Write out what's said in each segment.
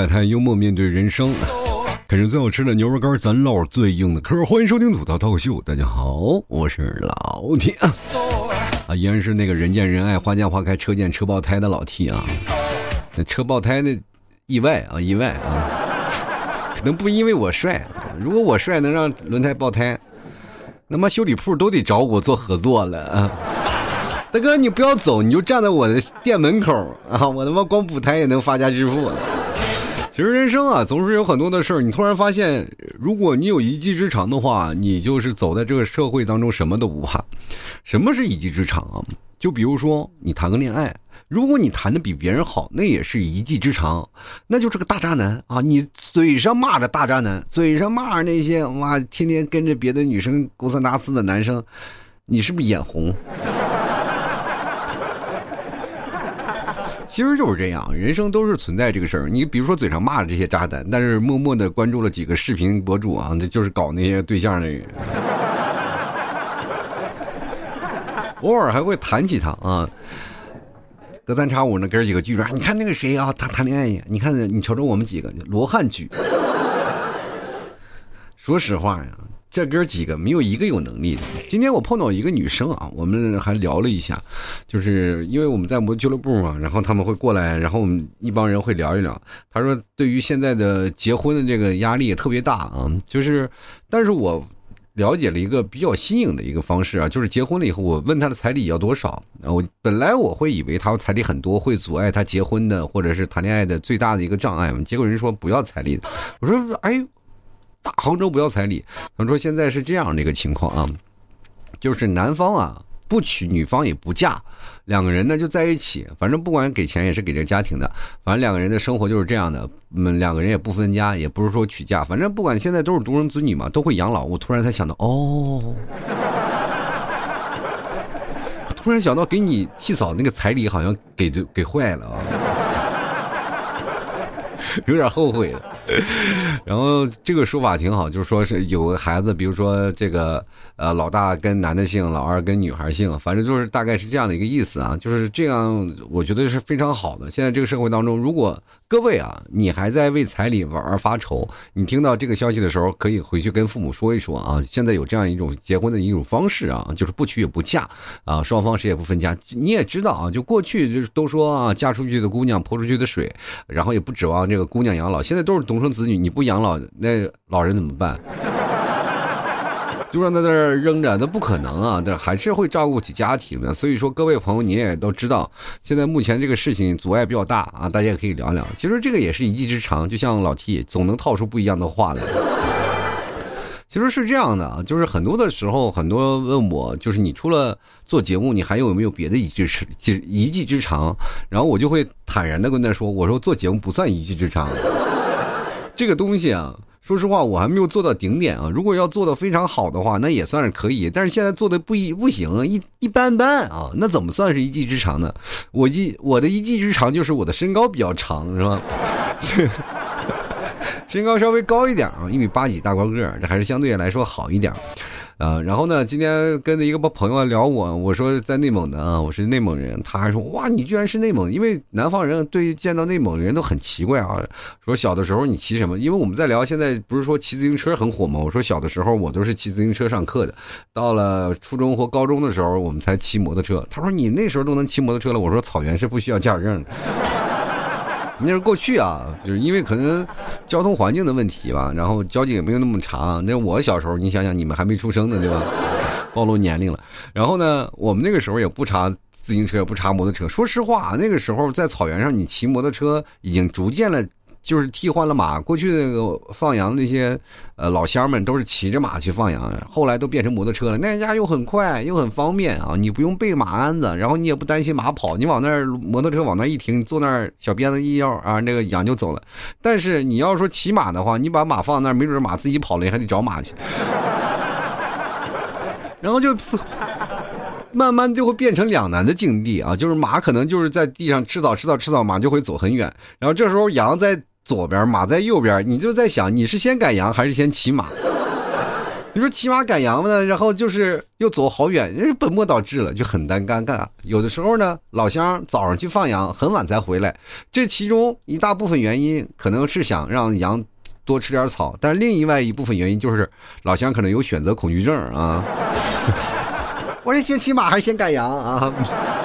吐槽社会百态，幽默面对人生，啃着最好吃的牛肉干，咱唠最硬的嗑。欢迎收听吐槽脱口秀，大家好，我是老 T 啊，依然是那个人见人爱、花见花开、车见车爆胎的老 T 啊。那车爆胎的意外啊，意外啊，可能不因为我帅，如果我帅能让轮胎爆胎，那么修理铺都得找我做合作了啊。大哥，你不要走，你就站在我的店门口啊！我他妈光补胎也能发家致富了。其实人生啊，总是有很多的事儿。你突然发现，如果你有一技之长的话，你就是走在这个社会当中什么都不怕。什么是一技之长啊？就比如说你谈个恋爱，如果你谈的比别人好，那也是一技之长，那就是个大渣男啊！你嘴上骂着大渣男，嘴上骂着那些哇，天天跟着别的女生勾三搭四的男生，你是不是眼红？其实就是这样，人生都是存在这个事儿。你比如说嘴上骂着这些渣男，但是默默的关注了几个视频博主啊，那就是搞那些对象的人，偶尔还会谈起他啊。隔三差五呢，哥几个聚着，你看那个谁啊，他谈恋爱呀？你看你瞅瞅我们几个罗汉剧。说实话呀。这哥几个没有一个有能力的。今天我碰到一个女生啊，我们还聊了一下，就是因为我们在我们俱乐部嘛，然后他们会过来，然后我们一帮人会聊一聊。他说，对于现在的结婚的这个压力也特别大啊，就是，但是我了解了一个比较新颖的一个方式啊，就是结婚了以后，我问他的彩礼要多少。我本来我会以为他彩礼很多会阻碍他结婚的或者是谈恋爱的最大的一个障碍嘛，结果人说不要彩礼。我说，哎。大杭州不要彩礼，他说现在是这样的一个情况啊，就是男方啊不娶，女方也不嫁，两个人呢就在一起，反正不管给钱也是给这个家庭的，反正两个人的生活就是这样的，嗯，两个人也不分家，也不是说娶嫁，反正不管现在都是独生子女嘛，都会养老。我突然才想到，哦，突然想到给你替嫂那个彩礼好像给就给坏了啊。有点后悔了，然后这个说法挺好，就是说是有个孩子，比如说这个呃老大跟男的姓，老二跟女孩姓，反正就是大概是这样的一个意思啊，就是这样，我觉得是非常好的。现在这个社会当中，如果各位啊，你还在为彩礼玩而发愁，你听到这个消息的时候，可以回去跟父母说一说啊。现在有这样一种结婚的一种方式啊，就是不娶也不嫁啊，双方谁也不分家。你也知道啊，就过去就是都说啊，嫁出去的姑娘泼出去的水，然后也不指望这个。姑娘养老，现在都是独生子女，你不养老，那老人怎么办？就让他在这儿扔着，那不可能啊！但还是会照顾起家庭的。所以说，各位朋友，你也都知道，现在目前这个事情阻碍比较大啊，大家也可以聊聊。其实这个也是一技之长，就像老 T 总能套出不一样的话来。其实是这样的啊，就是很多的时候，很多问我，就是你除了做节目，你还有没有别的一技之一技之长？然后我就会坦然的跟他说：“我说做节目不算一技之长，这个东西啊，说实话，我还没有做到顶点啊。如果要做到非常好的话，那也算是可以。但是现在做的不一不行，一一般般啊。那怎么算是一技之长呢？我一我的一技之长就是我的身高比较长，是吧？” 身高稍微高一点啊，一米八几大高个，这还是相对来说好一点。啊，然后呢，今天跟着一个朋友聊我，我说在内蒙的啊，我是内蒙人，他还说哇，你居然是内蒙，因为南方人对见到内蒙人都很奇怪啊。说小的时候你骑什么？因为我们在聊，现在不是说骑自行车很火吗？我说小的时候我都是骑自行车上课的，到了初中或高中的时候我们才骑摩托车。他说你那时候都能骑摩托车了，我说草原是不需要驾驶证的。那是过去啊，就是因为可能交通环境的问题吧，然后交警也没有那么查。那我小时候，你想想，你们还没出生呢，对吧？暴露年龄了。然后呢，我们那个时候也不查自行车，也不查摩托车。说实话，那个时候在草原上，你骑摩托车已经逐渐了。就是替换了马，过去那个放羊那些，呃，老乡们都是骑着马去放羊，后来都变成摩托车了，那家又很快又很方便啊，你不用背马鞍子，然后你也不担心马跑，你往那儿摩托车往那儿一停，坐那儿小鞭子一摇啊，那个羊就走了。但是你要说骑马的话，你把马放那儿，没准马自己跑了，你还得找马去，然后就慢慢就会变成两难的境地啊，就是马可能就是在地上吃草吃草吃草，马就会走很远，然后这时候羊在。左边马在右边，你就在想你是先赶羊还是先骑马？你说骑马赶羊呢，然后就是又走好远，人本末倒置了，就很尴尴尬。有的时候呢，老乡早上去放羊，很晚才回来，这其中一大部分原因可能是想让羊多吃点草，但另外一部分原因就是老乡可能有选择恐惧症啊。我是先骑马还是先赶羊啊？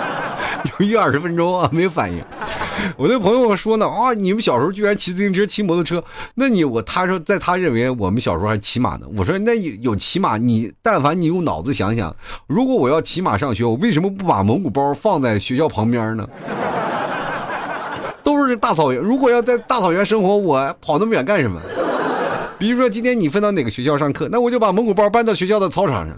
犹豫二十分钟啊，没有反应。我那朋友说呢，啊，你们小时候居然骑自行车、骑摩托车，那你我他说，在他认为我们小时候还骑马呢。我说那有有骑马，你但凡你用脑子想想，如果我要骑马上学，我为什么不把蒙古包放在学校旁边呢？都是大草原，如果要在大草原生活，我跑那么远干什么？比如说今天你分到哪个学校上课，那我就把蒙古包搬到学校的操场上。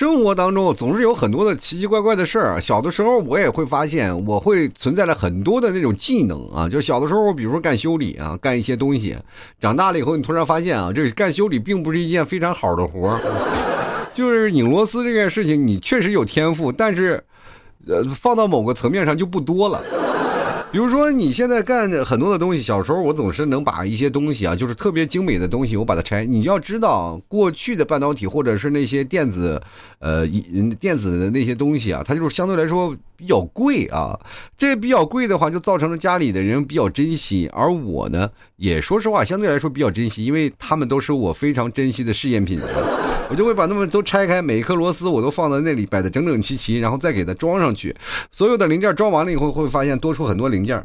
生活当中总是有很多的奇奇怪怪的事儿。小的时候我也会发现，我会存在了很多的那种技能啊。就小的时候，比如说干修理啊，干一些东西。长大了以后，你突然发现啊，这干修理并不是一件非常好的活儿。就是拧螺丝这件事情，你确实有天赋，但是，呃，放到某个层面上就不多了。比如说，你现在干很多的东西，小时候我总是能把一些东西啊，就是特别精美的东西，我把它拆。你要知道，过去的半导体或者是那些电子，呃，电子的那些东西啊，它就是相对来说比较贵啊。这比较贵的话，就造成了家里的人比较珍惜，而我呢，也说实话，相对来说比较珍惜，因为他们都是我非常珍惜的试验品。我就会把它们都拆开，每一颗螺丝我都放在那里，摆的整整齐齐，然后再给它装上去。所有的零件装完了以后，会发现多出很多零件。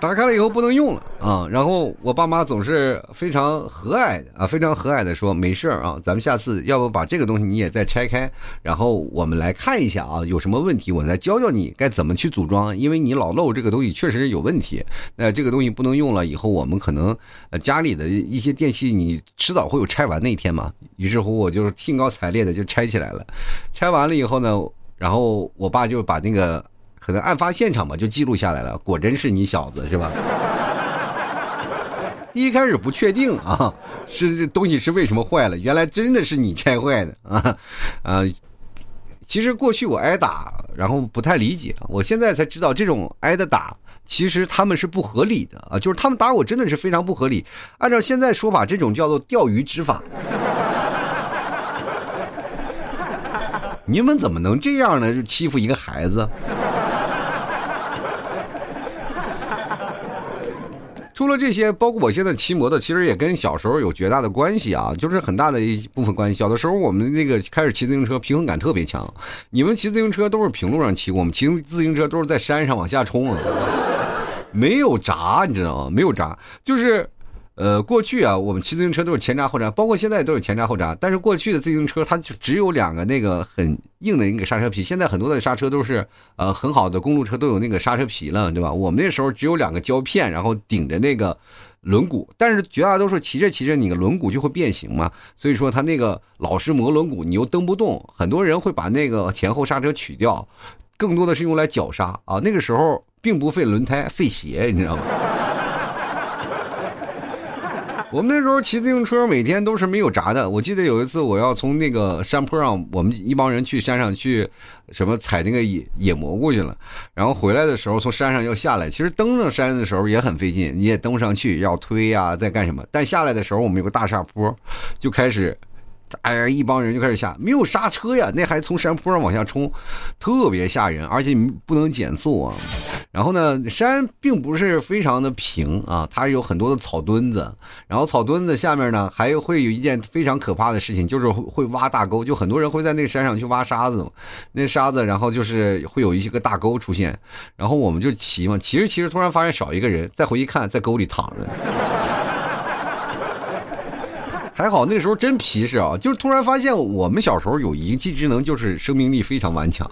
打开了以后不能用了啊，然后我爸妈总是非常和蔼的啊，非常和蔼的说没事啊，咱们下次要不把这个东西你也再拆开，然后我们来看一下啊，有什么问题我再教教你该怎么去组装，因为你老漏这个东西确实是有问题，那这个东西不能用了以后，我们可能呃家里的一些电器你迟早会有拆完那一天嘛。于是乎我就是兴高采烈的就拆起来了，拆完了以后呢，然后我爸就把那个。可能案发现场嘛，就记录下来了。果真是你小子是吧？一开始不确定啊，是这东西是为什么坏了？原来真的是你拆坏的啊啊！其实过去我挨打，然后不太理解，我现在才知道这种挨的打，其实他们是不合理的啊，就是他们打我真的是非常不合理。按照现在说法，这种叫做钓鱼执法。你们怎么能这样呢？就欺负一个孩子？除了这些，包括我现在骑摩托，其实也跟小时候有绝大的关系啊，就是很大的一部分关系。小的时候，我们那个开始骑自行车，平衡感特别强。你们骑自行车都是平路上骑，我们骑自行车都是在山上往下冲啊，没有闸，你知道吗？没有闸，就是。呃，过去啊，我们骑自行车都是前闸后闸，包括现在都是前闸后闸。但是过去的自行车它就只有两个那个很硬的那个刹车皮，现在很多的刹车都是呃很好的公路车都有那个刹车皮了，对吧？我们那时候只有两个胶片，然后顶着那个轮毂，但是绝大多数骑着骑着你的轮毂就会变形嘛，所以说它那个老是磨轮毂，你又蹬不动，很多人会把那个前后刹车取掉，更多的是用来绞刹啊。那个时候并不费轮胎，费鞋，你知道吗？我们那时候骑自行车，每天都是没有闸的。我记得有一次，我要从那个山坡上，我们一帮人去山上去，什么采那个野野蘑菇去了。然后回来的时候，从山上要下来，其实登上山的时候也很费劲，你也登不上去，要推呀，在干什么？但下来的时候，我们有个大下坡，就开始。哎呀，一帮人就开始下，没有刹车呀，那还从山坡上往下冲，特别吓人，而且你不能减速啊。然后呢，山并不是非常的平啊，它有很多的草墩子，然后草墩子下面呢，还会有一件非常可怕的事情，就是会挖大沟，就很多人会在那个山上去挖沙子嘛，那沙子，然后就是会有一些个大沟出现，然后我们就骑嘛，骑着骑着，突然发现少一个人，再回去看，在沟里躺着。还好那时候真皮实啊，就是突然发现我们小时候有一技之能，就是生命力非常顽强。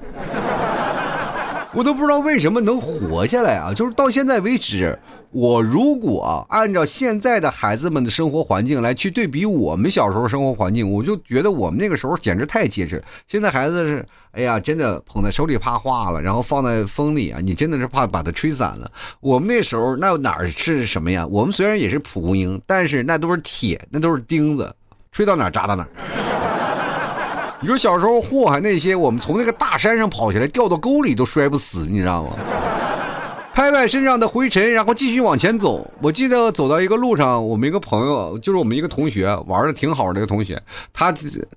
我都不知道为什么能活下来啊！就是到现在为止，我如果按照现在的孩子们的生活环境来去对比我们小时候生活环境，我就觉得我们那个时候简直太结实。现在孩子是，哎呀，真的捧在手里怕化了，然后放在风里啊，你真的是怕把它吹散了。我们那时候那哪是什么呀？我们虽然也是蒲公英，但是那都是铁，那都是钉子，吹到哪扎到哪。你说小时候祸害那些，我们从那个大山上跑下来，掉到沟里都摔不死，你知道吗？拍拍身上的灰尘，然后继续往前走。我记得走到一个路上，我们一个朋友，就是我们一个同学，玩的挺好的一个同学，他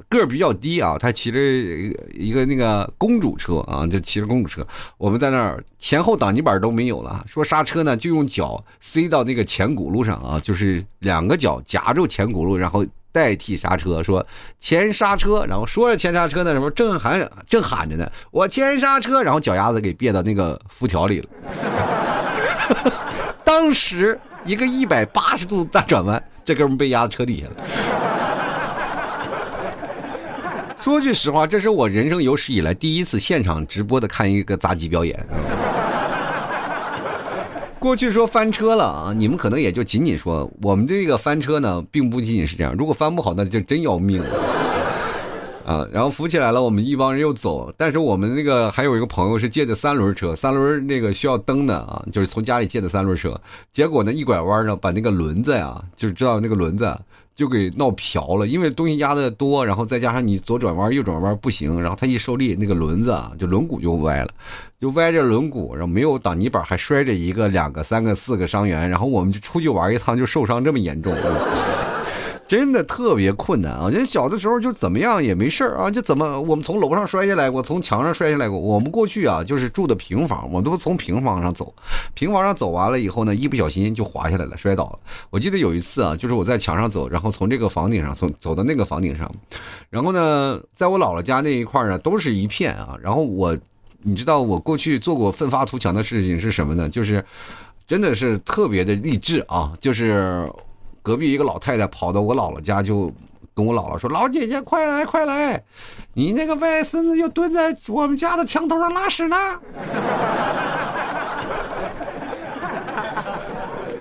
个儿比较低啊，他骑着一个那个公主车啊，就骑着公主车。我们在那儿前后挡泥板都没有了，说刹车呢，就用脚塞到那个前轱辘上啊，就是两个脚夹住前轱辘，然后。代替刹车，说前刹车，然后说着前刹车呢，什么正喊正喊着呢，我前刹车，然后脚丫子给别到那个辐条里了。当时一个一百八十度大转弯，这哥们被压在车底下了。说句实话，这是我人生有史以来第一次现场直播的看一个杂技表演。过去说翻车了啊，你们可能也就仅仅说我们这个翻车呢，并不仅仅是这样。如果翻不好，那就真要命了啊！然后扶起来了，我们一帮人又走。但是我们那个还有一个朋友是借的三轮车，三轮那个需要蹬的啊，就是从家里借的三轮车。结果呢，一拐弯呢，把那个轮子呀，就是知道那个轮子。就给闹瓢了，因为东西压的多，然后再加上你左转弯、右转弯不行，然后它一受力，那个轮子啊，就轮毂就歪了，就歪着轮毂，然后没有挡泥板，还摔着一个、两个、三个、四个伤员，然后我们就出去玩一趟，就受伤这么严重。真的特别困难啊！人小的时候就怎么样也没事啊，就怎么我们从楼上摔下来过，从墙上摔下来过。我们过去啊，就是住的平房，我们都从平房上走，平房上走完了以后呢，一不小心就滑下来了，摔倒了。我记得有一次啊，就是我在墙上走，然后从这个房顶上从走到那个房顶上，然后呢，在我姥姥家那一块呢，都是一片啊。然后我，你知道我过去做过奋发图强的事情是什么呢？就是真的是特别的励志啊，就是。隔壁一个老太太跑到我姥姥家，就跟我姥姥说：“老姐姐，快来快来，你那个外孙子又蹲在我们家的墙头上拉屎呢。”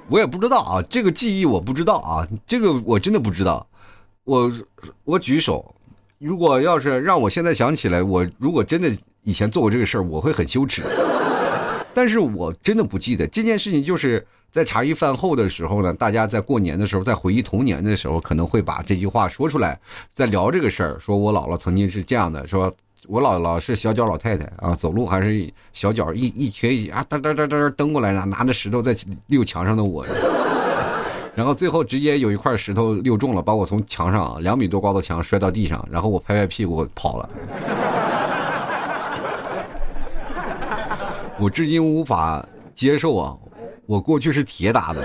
我也不知道啊，这个记忆我不知道啊，这个我真的不知道。我我举手，如果要是让我现在想起来，我如果真的以前做过这个事儿，我会很羞耻。但是我真的不记得这件事情，就是。在茶余饭后的时候呢，大家在过年的时候，在回忆童年的时候，可能会把这句话说出来，在聊这个事儿。说我姥姥曾经是这样的，说我姥姥是小脚老太太啊，走路还是小脚一一瘸一啊，噔噔噔噔噔蹬过来，拿拿着石头在溜墙上的我，然后最后直接有一块石头溜中了，把我从墙上两米多高的墙摔到地上，然后我拍拍屁股跑了。我至今无法接受啊。我过去是铁打的，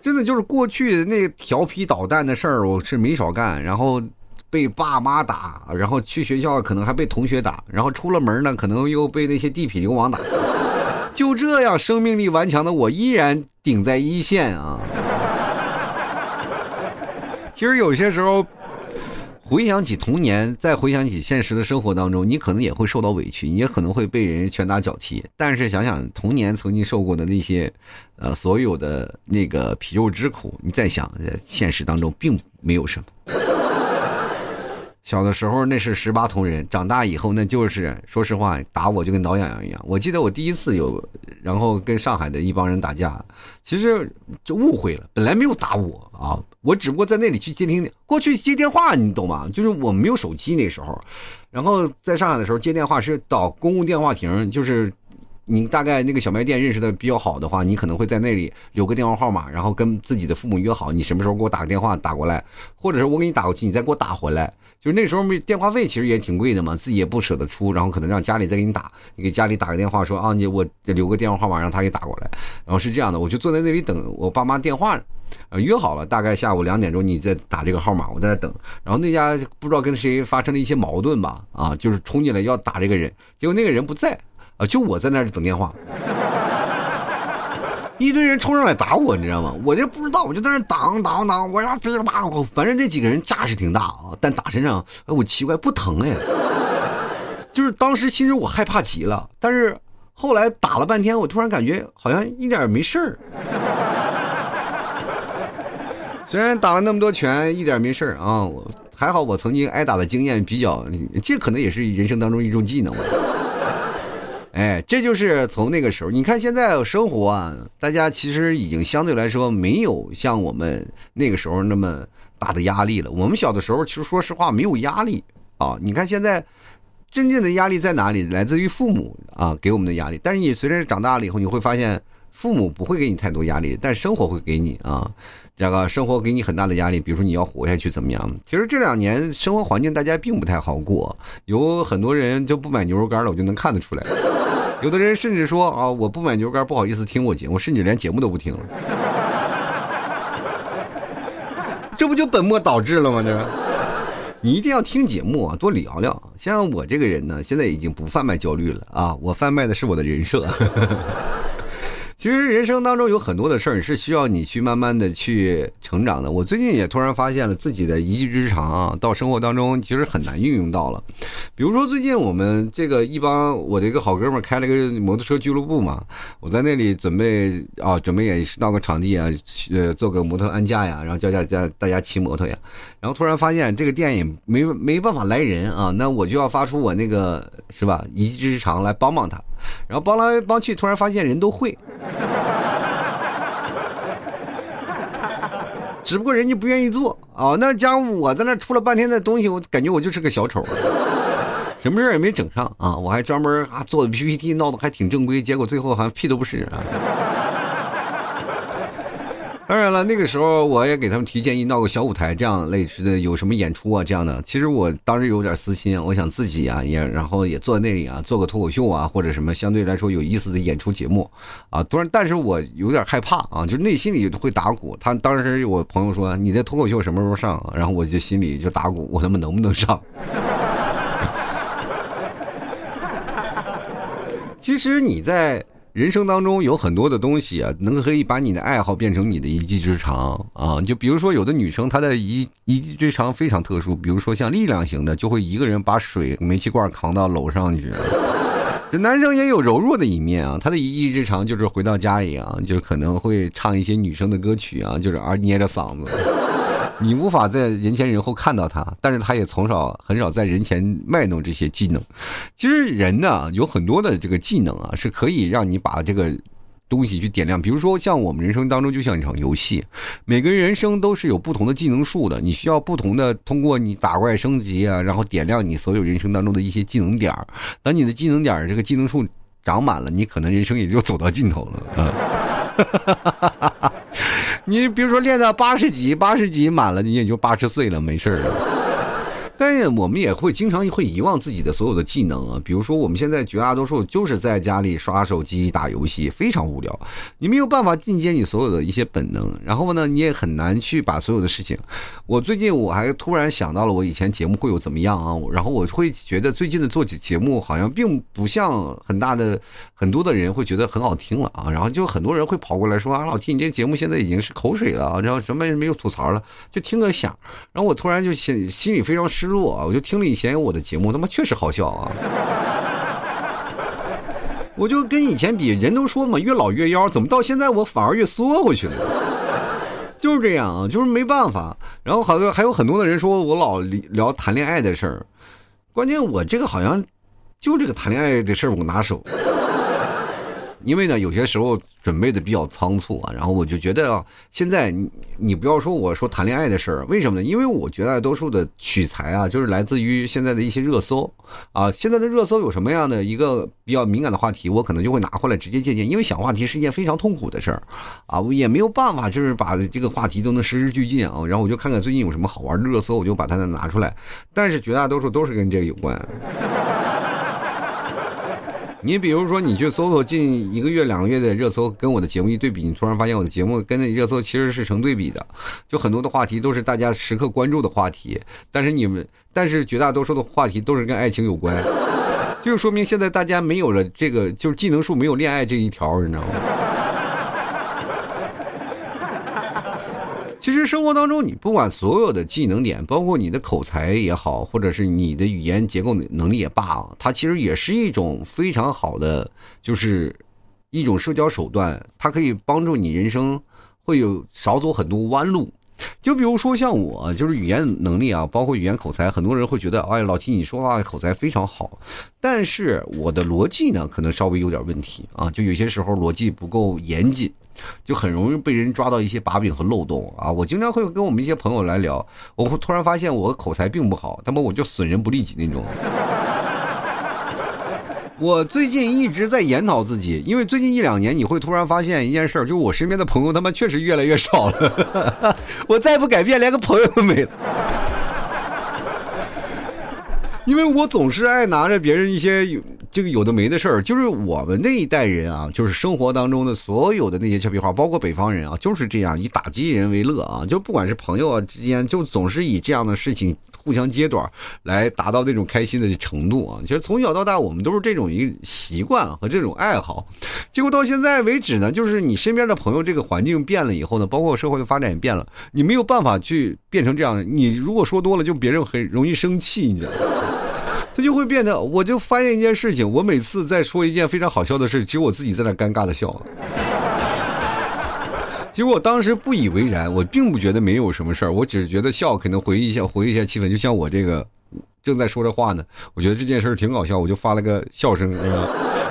真的就是过去那调皮捣蛋的事儿，我是没少干。然后被爸妈打，然后去学校可能还被同学打，然后出了门呢，可能又被那些地痞流氓打。就这样，生命力顽强的我依然顶在一线啊。其实有些时候。回想起童年，再回想起现实的生活当中，你可能也会受到委屈，你也可能会被人拳打脚踢。但是想想童年曾经受过的那些，呃，所有的那个皮肉之苦，你再想，现实当中并没有什么。小的时候那是十八铜人，长大以后那就是说实话打我就跟挠痒痒一样。我记得我第一次有，然后跟上海的一帮人打架，其实就误会了，本来没有打我啊，我只不过在那里去接听，过去接电话你懂吗？就是我没有手机那时候，然后在上海的时候接电话是到公共电话亭，就是你大概那个小卖店认识的比较好的话，你可能会在那里留个电话号码，然后跟自己的父母约好，你什么时候给我打个电话打过来，或者是我给你打过去，你再给我打回来。就那时候没电话费，其实也挺贵的嘛，自己也不舍得出，然后可能让家里再给你打，你给家里打个电话说啊，你我留个电话号码让他给打过来，然后是这样的，我就坐在那里等我爸妈电话，呃约好了大概下午两点钟你再打这个号码，我在那等，然后那家不知道跟谁发生了一些矛盾吧，啊，就是冲进来要打这个人，结果那个人不在，啊，就我在那儿等电话。一堆人冲上来打我，你知道吗？我就不知道，我就在那挡挡挡，我呀噼里啪啦，反正这几个人架势挺大啊，但打身上，哎，我奇怪不疼哎，就是当时其实我害怕极了，但是后来打了半天，我突然感觉好像一点没事儿。虽然打了那么多拳，一点没事儿啊，还好，我曾经挨打的经验比较，这可能也是人生当中一种技能吧。哎，这就是从那个时候，你看现在生活啊，大家其实已经相对来说没有像我们那个时候那么大的压力了。我们小的时候其实说实话没有压力啊。你看现在，真正的压力在哪里？来自于父母啊给我们的压力。但是你随着长大了以后，你会发现父母不会给你太多压力，但生活会给你啊。这个生活给你很大的压力，比如说你要活下去怎么样？其实这两年生活环境大家并不太好过，有很多人就不买牛肉干了，我就能看得出来。有的人甚至说啊，我不买牛肉干，不好意思听我节目，甚至连节目都不听了。这不就本末倒置了吗？这，你一定要听节目啊，多聊聊。像我这个人呢，现在已经不贩卖焦虑了啊，我贩卖的是我的人设。其实人生当中有很多的事儿是需要你去慢慢的去成长的。我最近也突然发现了自己的一技之长啊，到生活当中其实很难运用到了。比如说最近我们这个一帮我的一个好哥们儿开了个摩托车俱乐部嘛，我在那里准备啊，准备也是闹个场地啊，呃，做个摩托安驾呀，然后教教教大家骑摩托呀。然后突然发现这个店也没没办法来人啊，那我就要发出我那个是吧一技之长来帮帮他。然后帮来帮去，突然发现人都会，只不过人家不愿意做啊。那家伙我在那出了半天的东西，我感觉我就是个小丑，什么事也没整上啊。我还专门啊做的 PPT，闹得还挺正规，结果最后好像屁都不是啊。当然了，那个时候我也给他们提建议，闹个小舞台这样类似的，有什么演出啊这样的。其实我当时有点私心，我想自己啊也，然后也坐在那里啊，做个脱口秀啊，或者什么相对来说有意思的演出节目啊。突然，但是我有点害怕啊，就内心里会打鼓。他当时我朋友说：“你这脱口秀什么时候上？”然后我就心里就打鼓，我他妈能不能上？其实你在。人生当中有很多的东西啊，能可以把你的爱好变成你的一技之长啊。就比如说，有的女生她的一一技之长非常特殊，比如说像力量型的，就会一个人把水煤气罐扛到楼上去。这男生也有柔弱的一面啊，他的一技之长就是回到家里啊，就是可能会唱一些女生的歌曲啊，就是而捏着嗓子。你无法在人前人后看到他，但是他也从少很少在人前卖弄这些技能。其实人呢，有很多的这个技能啊，是可以让你把这个东西去点亮。比如说，像我们人生当中就像一场游戏，每个人生都是有不同的技能树的，你需要不同的通过你打怪升级啊，然后点亮你所有人生当中的一些技能点儿。当你的技能点这个技能树长满了，你可能人生也就走到尽头了啊。哈 你比如说练到八十级，八十级满了，你也就八十岁了，没事了。但是我们也会经常会遗忘自己的所有的技能啊，比如说我们现在绝大多数就是在家里刷手机打游戏，非常无聊，你没有办法进阶你所有的一些本能，然后呢，你也很难去把所有的事情。我最近我还突然想到了，我以前节目会有怎么样啊？然后我会觉得最近的做节目好像并不像很大的很多的人会觉得很好听了啊，然后就很多人会跑过来说啊，老提你这节目现在已经是口水了啊，然后什么也没有吐槽了，就听个响，然后我突然就心心里非常失。失落啊！我就听了以前我的节目，他妈确实好笑啊！我就跟以前比，人都说嘛，越老越妖，怎么到现在我反而越缩回去了？就是这样啊，就是没办法。然后好多还有很多的人说我老聊谈恋爱的事儿，关键我这个好像就这个谈恋爱的事儿我拿手。因为呢，有些时候准备的比较仓促啊，然后我就觉得啊，现在你你不要说我说谈恋爱的事儿，为什么呢？因为我绝大多数的取材啊，就是来自于现在的一些热搜啊。现在的热搜有什么样的一个比较敏感的话题，我可能就会拿回来直接借鉴。因为想话题是一件非常痛苦的事儿啊，我也没有办法，就是把这个话题都能实时俱进啊。然后我就看看最近有什么好玩的热搜，我就把它拿出来。但是绝大多数都是跟这个有关。你比如说，你去搜搜近一个月、两个月的热搜，跟我的节目一对比，你突然发现我的节目跟那热搜其实是成对比的，就很多的话题都是大家时刻关注的话题，但是你们，但是绝大多数的话题都是跟爱情有关，就是说明现在大家没有了这个，就是技能树没有恋爱这一条，你知道吗？生活当中，你不管所有的技能点，包括你的口才也好，或者是你的语言结构能力也罢，啊它其实也是一种非常好的，就是一种社交手段，它可以帮助你人生会有少走很多弯路。就比如说像我，就是语言能力啊，包括语言口才，很多人会觉得，哎，老七你说话口才非常好，但是我的逻辑呢，可能稍微有点问题啊，就有些时候逻辑不够严谨。就很容易被人抓到一些把柄和漏洞啊！我经常会跟我们一些朋友来聊，我会突然发现我口才并不好，他妈我就损人不利己那种。我最近一直在研讨自己，因为最近一两年你会突然发现一件事儿，就是我身边的朋友他妈确实越来越少了。我再不改变，连个朋友都没了。因为我总是爱拿着别人一些这个有的没的事儿，就是我们那一代人啊，就是生活当中的所有的那些俏皮话，包括北方人啊，就是这样以打击人为乐啊，就不管是朋友啊之间，就总是以这样的事情互相揭短，来达到那种开心的程度啊。其实从小到大，我们都是这种一个习惯和这种爱好，结果到现在为止呢，就是你身边的朋友这个环境变了以后呢，包括社会的发展也变了，你没有办法去变成这样。你如果说多了，就别人很容易生气，你知道吗？他就会变得，我就发现一件事情，我每次在说一件非常好笑的事，只有我自己在那尴尬的笑。结果我当时不以为然，我并不觉得没有什么事儿，我只是觉得笑可能回忆一下，回忆一下气氛。就像我这个正在说着话呢，我觉得这件事儿挺搞笑，我就发了个笑声，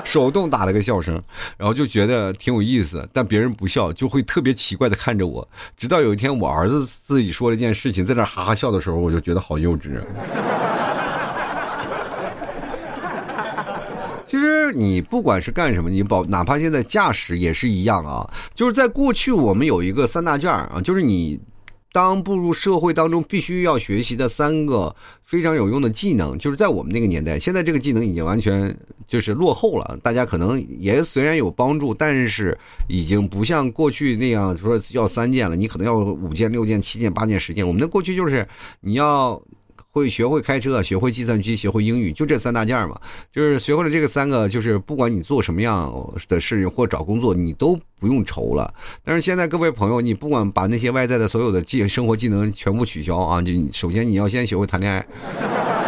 手动打了个笑声，然后就觉得挺有意思。但别人不笑，就会特别奇怪的看着我。直到有一天，我儿子自己说了一件事情，在那哈哈笑的时候，我就觉得好幼稚。其实你不管是干什么，你保哪怕现在驾驶也是一样啊。就是在过去我们有一个三大件儿啊，就是你当步入社会当中必须要学习的三个非常有用的技能。就是在我们那个年代，现在这个技能已经完全就是落后了。大家可能也虽然有帮助，但是已经不像过去那样说要三件了，你可能要五件、六件、七件、八件、十件。我们的过去就是你要。会学会开车，学会计算机，学会英语，就这三大件嘛。就是学会了这个三个，就是不管你做什么样的事情或找工作，你都不用愁了。但是现在各位朋友，你不管把那些外在的所有的技生活技能全部取消啊，就首先你要先学会谈恋爱。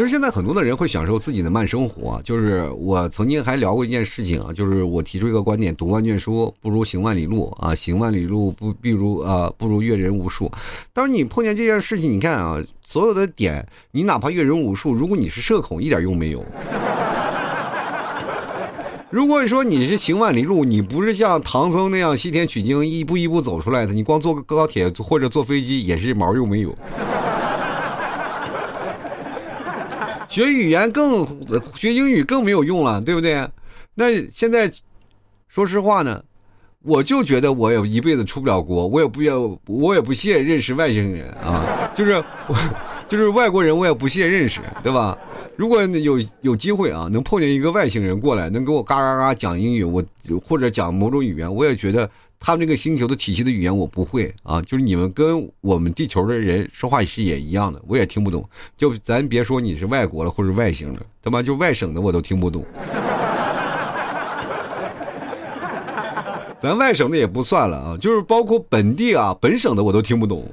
其实现在很多的人会享受自己的慢生活，就是我曾经还聊过一件事情啊，就是我提出一个观点：读万卷书不如行万里路啊，行万里路不必如啊不如阅人无数。当然你碰见这件事情，你看啊，所有的点，你哪怕阅人无数，如果你是社恐，一点用没有。如果说你是行万里路，你不是像唐僧那样西天取经一步一步走出来的，你光坐个高铁或者坐飞机也是毛用没有。学语言更学英语更没有用了，对不对？那现在说实话呢，我就觉得我也一辈子出不了国，我也不要，我也不屑认识外星人啊，就是我 就是外国人，我也不屑认识，对吧？如果有有机会啊，能碰见一个外星人过来，能给我嘎嘎嘎讲英语，我或者讲某种语言，我也觉得。他们这个星球的体系的语言我不会啊，就是你们跟我们地球的人说话是也一样的，我也听不懂。就咱别说你是外国了或者外星的，他妈就外省的我都听不懂。咱外省的也不算了啊，就是包括本地啊本省的我都听不懂。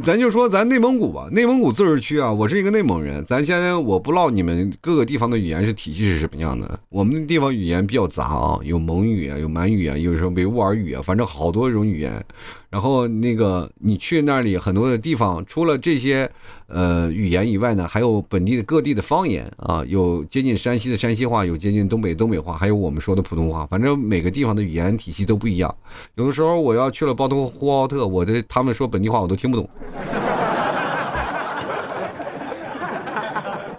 咱就说咱内蒙古吧，内蒙古自治区啊，我是一个内蒙人。咱先我不唠你们各个地方的语言是体系是什么样的，我们的地方语言比较杂啊，有蒙语啊，有满语啊，有什么维吾尔语啊，反正好多种语言。然后那个你去那里很多的地方，除了这些呃语言以外呢，还有本地的各地的方言啊，有接近山西的山西话，有接近东北东北话，还有我们说的普通话。反正每个地方的语言体系都不一样。有的时候我要去了包头呼和浩特，我的他们说本地话我都听不懂。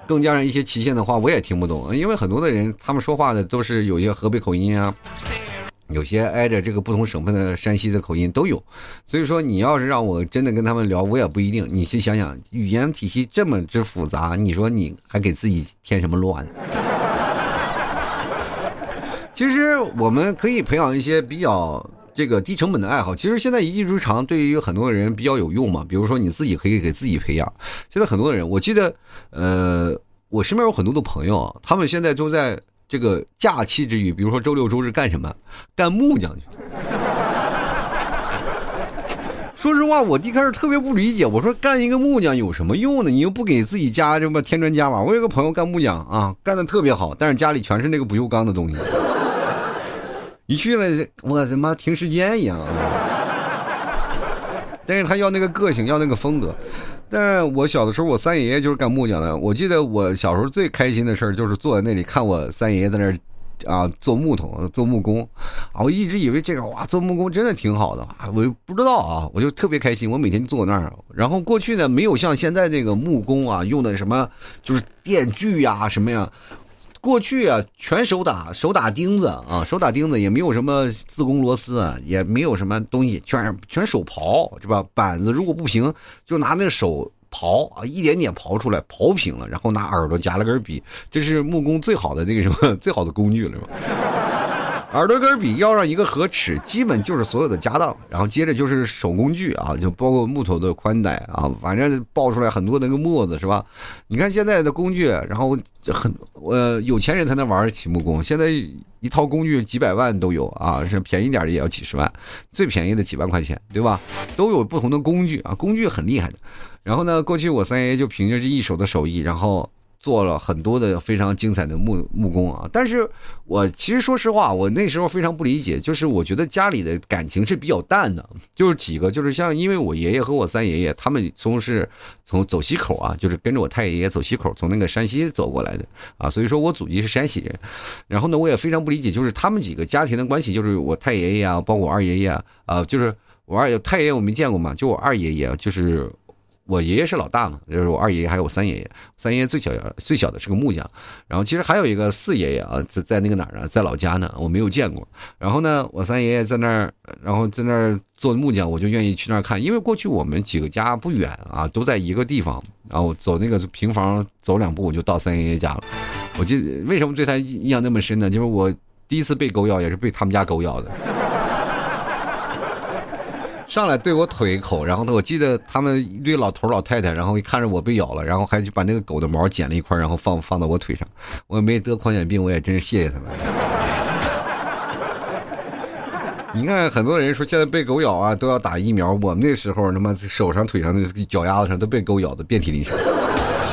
更加上一些旗县的话我也听不懂，因为很多的人他们说话的都是有些河北口音啊。有些挨着这个不同省份的山西的口音都有，所以说你要是让我真的跟他们聊，我也不一定。你去想想，语言体系这么之复杂，你说你还给自己添什么乱？其实我们可以培养一些比较这个低成本的爱好。其实现在一技之长对于很多人比较有用嘛。比如说你自己可以给自己培养。现在很多人，我记得，呃，我身边有很多的朋友，他们现在都在。这个假期之余，比如说周六周日干什么？干木匠去。说实话，我一开始特别不理解，我说干一个木匠有什么用呢？你又不给自己家这么添砖加瓦。我有个朋友干木匠啊，干的特别好，但是家里全是那个不锈钢的东西。一去了，我他妈停时间一样啊！但是他要那个个性，要那个风格。但我小的时候，我三爷爷就是干木匠的。我记得我小时候最开心的事儿，就是坐在那里看我三爷爷在那儿啊做木头做木工啊，我一直以为这个哇做木工真的挺好的，我不知道啊，我就特别开心，我每天坐那儿。然后过去呢没有像现在这个木工啊用的什么就是电锯呀什么呀。过去啊，全手打，手打钉子啊，手打钉子也没有什么自攻螺丝啊，也没有什么东西，全全手刨，是吧？板子如果不平，就拿那个手刨啊，一点点刨出来，刨平了，然后拿耳朵夹了根笔，这是木工最好的那个什么 最好的工具了，是吧？耳朵根笔，腰上一个合尺，基本就是所有的家当。然后接着就是手工具啊，就包括木头的宽带啊，反正爆出来很多那个沫子，是吧？你看现在的工具，然后很呃有钱人才能玩儿起木工，现在一套工具几百万都有啊，是便宜点的也要几十万，最便宜的几万块钱，对吧？都有不同的工具啊，工具很厉害的。然后呢，过去我三爷爷就凭着这一手的手艺，然后。做了很多的非常精彩的木木工啊，但是我其实说实话，我那时候非常不理解，就是我觉得家里的感情是比较淡的，就是几个，就是像因为我爷爷和我三爷爷他们从是从走西口啊，就是跟着我太爷爷走西口，从那个山西走过来的啊，所以说我祖籍是山西人，然后呢，我也非常不理解，就是他们几个家庭的关系，就是我太爷爷啊，包括我二爷爷啊，啊就是我二爷太爷爷我没见过嘛，就我二爷爷就是。我爷爷是老大嘛，就是我二爷爷还有我三爷爷，三爷爷最小最小的是个木匠，然后其实还有一个四爷爷啊，在在那个哪儿啊，在老家呢，我没有见过。然后呢，我三爷爷在那儿，然后在那儿做木匠，我就愿意去那儿看，因为过去我们几个家不远啊，都在一个地方，然后走那个平房走两步我就到三爷爷家了。我记得为什么对他印象那么深呢？就是我第一次被狗咬也是被他们家狗咬的。上来对我腿一口，然后呢，我记得他们一堆老头老太太，然后一看着我被咬了，然后还去把那个狗的毛剪了一块，然后放放到我腿上。我也没得狂犬病，我也真是谢谢他们。你看，很多人说现在被狗咬啊都要打疫苗，我们那时候他妈手上、腿上、的脚丫子上都被狗咬的遍体鳞伤。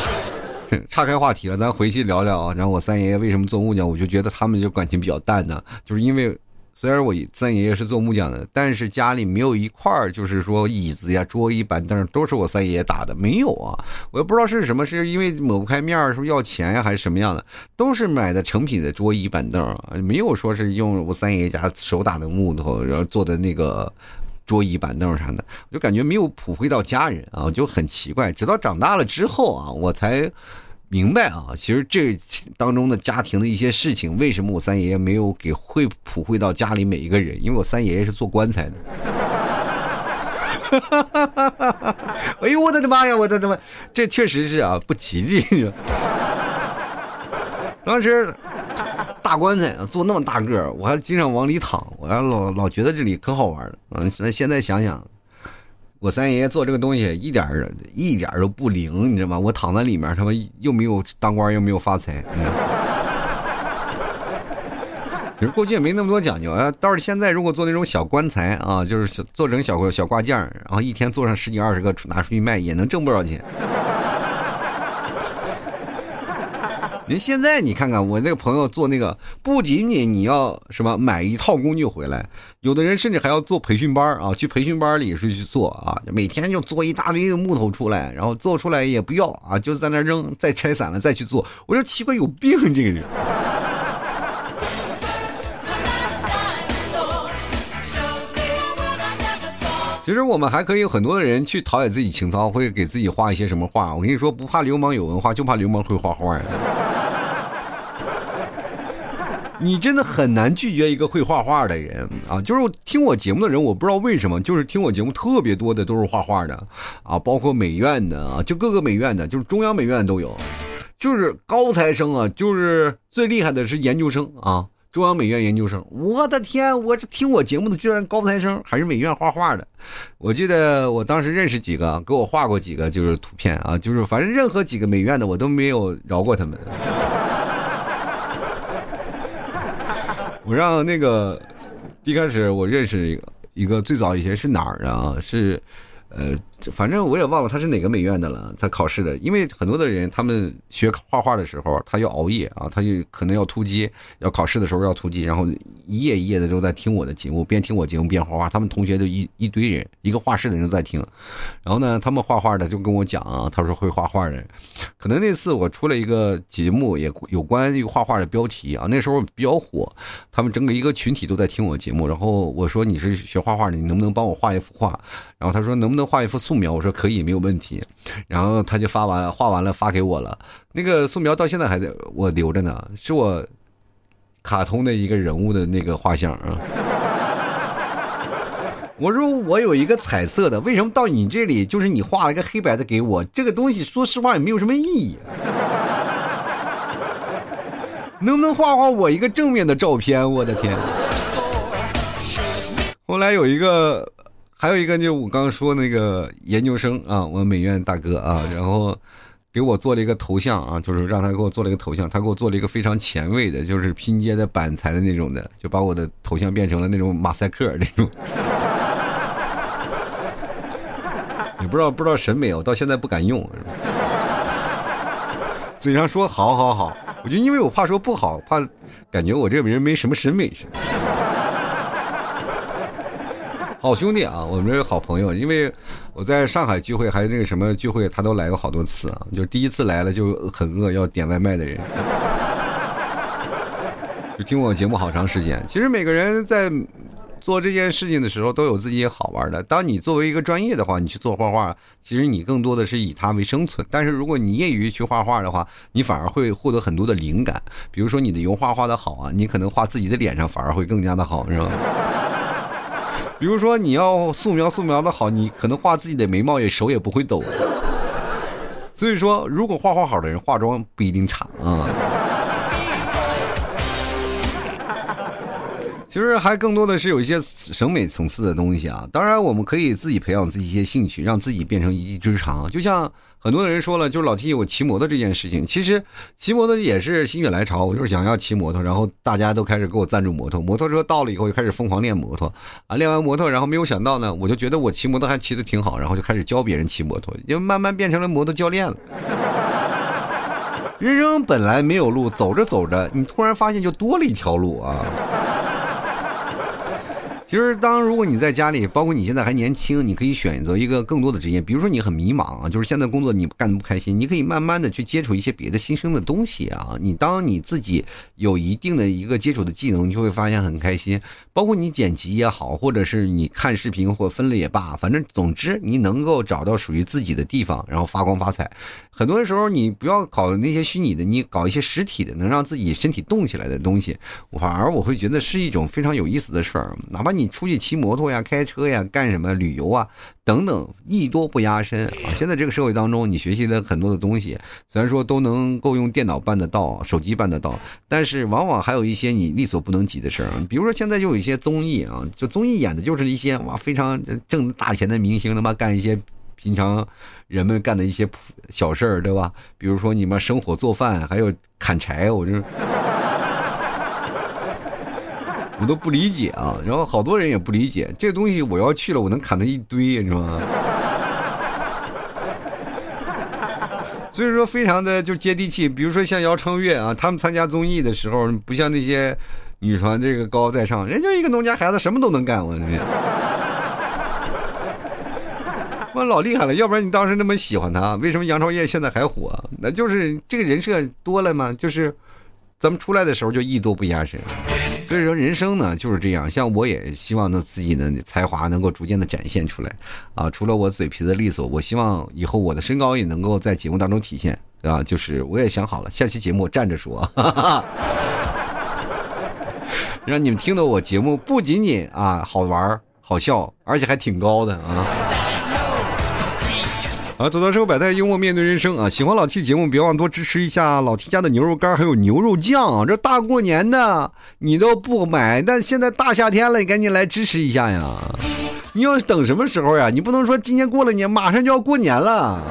岔开话题了，咱回去聊聊啊。然后我三爷爷为什么做木匠，我就觉得他们就感情比较淡呢，就是因为。虽然我三爷爷是做木匠的，但是家里没有一块儿，就是说椅子呀、桌椅板凳都是我三爷爷打的，没有啊。我也不知道是什么，是因为抹不开面儿，是不是要钱呀，还是什么样的？都是买的成品的桌椅板凳啊，没有说是用我三爷爷家手打的木头然后做的那个桌椅板凳啥的，我就感觉没有普惠到家人啊，就很奇怪。直到长大了之后啊，我才。明白啊，其实这当中的家庭的一些事情，为什么我三爷爷没有给会普惠到家里每一个人？因为我三爷爷是做棺材的。哎呦我的妈呀！我的他妈，这确实是啊，不吉利。当时大棺材做那么大个我还经常往里躺，我还老老觉得这里可好玩了。嗯，那现在想想。我三爷爷做这个东西一点儿一点儿都不灵，你知道吗？我躺在里面，他妈又没有当官，又没有发财。其实过去也没那么多讲究啊。倒是现在，如果做那种小棺材啊，就是做成小小挂件然后一天做上十几二十个，拿出去卖，也能挣不少钱。您现在你看看我那个朋友做那个，不仅仅你要什么买一套工具回来，有的人甚至还要做培训班啊，去培训班里是去做啊，每天就做一大堆木头出来，然后做出来也不要啊，就在那扔，再拆散了再去做。我就奇怪，有病这个人。其实我们还可以有很多的人去陶冶自己情操，会给自己画一些什么画。我跟你说，不怕流氓有文化，就怕流氓会画画呀。你真的很难拒绝一个会画画的人啊！就是听我节目的人，我不知道为什么，就是听我节目特别多的都是画画的啊，包括美院的啊，就各个美院的，就是中央美院都有，就是高材生啊，就是最厉害的是研究生啊，中央美院研究生。我的天，我这听我节目的居然高材生，还是美院画画的。我记得我当时认识几个，给我画过几个就是图片啊，就是反正任何几个美院的我都没有饶过他们。我让那个一开始我认识一个一个最早以前是哪儿的啊？是呃反正我也忘了他是哪个美院的了，他考试的。因为很多的人他们学画画的时候，他要熬夜啊，他就可能要突击，要考试的时候要突击，然后一夜一夜的都在听我的节目，边听我节目边画画。他们同学就一一堆人，一个画室的人都在听。然后呢，他们画画的就跟我讲啊，他说会画画的，可能那次我出了一个节目，也有关于画画的标题啊，那时候比较火，他们整个一个群体都在听我节目。然后我说你是学画画的，你能不能帮我画一幅画？然后他说能不能画一幅素描？我说可以，没有问题。然后他就发完了，画完了发给我了。那个素描到现在还在我留着呢，是我卡通的一个人物的那个画像啊。我说我有一个彩色的，为什么到你这里就是你画了一个黑白的给我？这个东西说实话也没有什么意义。能不能画画我一个正面的照片？我的天！后来有一个。还有一个就我刚刚说那个研究生啊，我美院大哥啊，然后给我做了一个头像啊，就是让他给我做了一个头像，他给我做了一个非常前卫的，就是拼接的板材的那种的，就把我的头像变成了那种马赛克那种。你不知道不知道审美，我到现在不敢用，嘴上说好好好，我就因为我怕说不好，怕感觉我这个人没什么审美似的。好兄弟啊，我们这个好朋友，因为我在上海聚会，还有那个什么聚会，他都来过好多次啊。就是第一次来了就很饿，要点外卖的人，就听我节目好长时间。其实每个人在做这件事情的时候，都有自己好玩的。当你作为一个专业的话，你去做画画，其实你更多的是以它为生存。但是如果你业余去画画的话，你反而会获得很多的灵感。比如说你的油画画的好啊，你可能画自己的脸上反而会更加的好，是吧？比如说你要素描，素描的好，你可能画自己的眉毛也手也不会抖。所以说，如果画画好的人，化妆不一定差啊。其实还更多的是有一些审美层次的东西啊。当然，我们可以自己培养自己一些兴趣，让自己变成一技之长。就像很多的人说了，就是老提我骑摩托这件事情，其实骑摩托也是心血来潮，我就是想要骑摩托，然后大家都开始给我赞助摩托，摩托车到了以后就开始疯狂练摩托啊，练完摩托，然后没有想到呢，我就觉得我骑摩托还骑得挺好，然后就开始教别人骑摩托，就慢慢变成了摩托教练了。人生本来没有路，走着走着，你突然发现就多了一条路啊。其实，当如果你在家里，包括你现在还年轻，你可以选择一个更多的职业。比如说，你很迷茫啊，就是现在工作你干的不开心，你可以慢慢的去接触一些别的新生的东西啊。你当你自己有一定的一个接触的技能，你就会发现很开心。包括你剪辑也好，或者是你看视频或分类也罢，反正总之你能够找到属于自己的地方，然后发光发财。很多时候，你不要搞那些虚拟的，你搞一些实体的，能让自己身体动起来的东西，反而我会觉得是一种非常有意思的事儿。哪怕你出去骑摩托呀、开车呀、干什么旅游啊等等，艺多不压身啊。现在这个社会当中，你学习了很多的东西，虽然说都能够用电脑办得到、手机办得到，但是往往还有一些你力所不能及的事儿。比如说现在就有一些综艺啊，就综艺演的就是一些哇非常挣大钱的明星，他妈干一些。平常人们干的一些小事儿，对吧？比如说你们生火做饭，还有砍柴，我就 我都不理解啊。然后好多人也不理解这个东西，我要去了，我能砍他一堆，你知道吗？所以说，非常的就接地气。比如说像姚昌月啊，他们参加综艺的时候，不像那些女团这个高高在上，人家一个农家孩子，什么都能干，我这。我老厉害了，要不然你当时那么喜欢他，为什么杨超越现在还火？那就是这个人设多了嘛，就是咱们出来的时候就艺多不压身。所以说人生呢就是这样，像我也希望呢自己的才华能够逐渐的展现出来啊。除了我嘴皮子利索，我希望以后我的身高也能够在节目当中体现啊。就是我也想好了，下期节目站着说，让你们听到我节目不仅仅啊好玩好笑，而且还挺高的啊。啊，走到生活百态，幽默面对人生啊！喜欢老 T 节目，别忘多支持一下老 T 家的牛肉干，还有牛肉酱。这大过年的你都不买，但现在大夏天了，你赶紧来支持一下呀！你要等什么时候呀？你不能说今年过了年，马上就要过年了。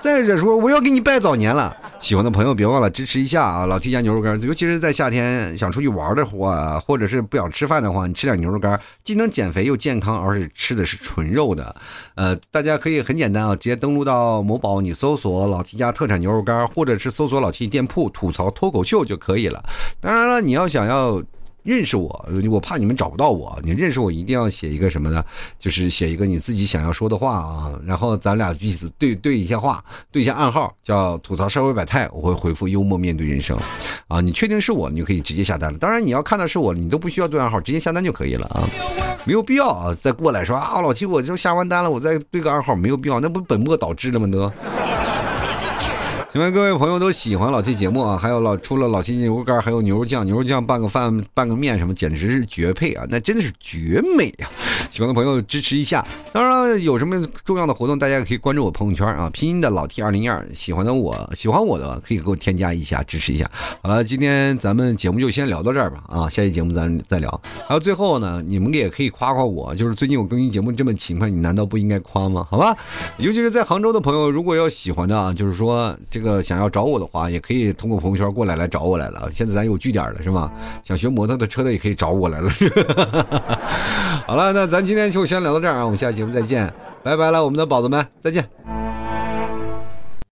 再者说，我要给你拜早年了。喜欢的朋友别忘了支持一下啊！老 T 家牛肉干，尤其是在夏天想出去玩的话，或者是不想吃饭的话，你吃点牛肉干，既能减肥又健康，而且吃的是纯肉的。呃，大家可以很简单啊，直接登录到某宝，你搜索老 T 家特产牛肉干，或者是搜索老 T 店铺吐槽脱口秀就可以了。当然了，你要想要。认识我，我怕你们找不到我。你认识我，一定要写一个什么呢？就是写一个你自己想要说的话啊。然后咱俩彼此对对一下话，对一下暗号，叫吐槽社会百态。我会回复幽默面对人生。啊，你确定是我，你就可以直接下单了。当然，你要看到是我，你都不需要对暗号，直接下单就可以了啊。没有必要啊，再过来说啊，老七我就下完单了，我再对个暗号，没有必要，那不本末倒置了吗？都。因为各位朋友都喜欢老 T 节目啊，还有老除了老 T 牛肉干，还有牛肉酱，牛肉酱拌个饭拌个面什么，简直是绝配啊！那真的是绝美啊！喜欢的朋友支持一下。当然了，有什么重要的活动，大家可以关注我朋友圈啊，拼音的老 T 二零二。喜欢的我喜欢我的可以给我添加一下，支持一下。好了，今天咱们节目就先聊到这儿吧啊，下期节目咱再聊。还有最后呢，你们也可以夸夸我，就是最近我更新节目这么勤快，你难道不应该夸吗？好吧，尤其是在杭州的朋友，如果要喜欢的啊，就是说这个。个想要找我的话，也可以通过朋友圈过来来找我来了。现在咱有据点了，是吗？想学摩托的车的也可以找我来了。好了，那咱今天就先聊到这儿啊，我们下期节目再见，拜拜了，我们的宝子们，再见。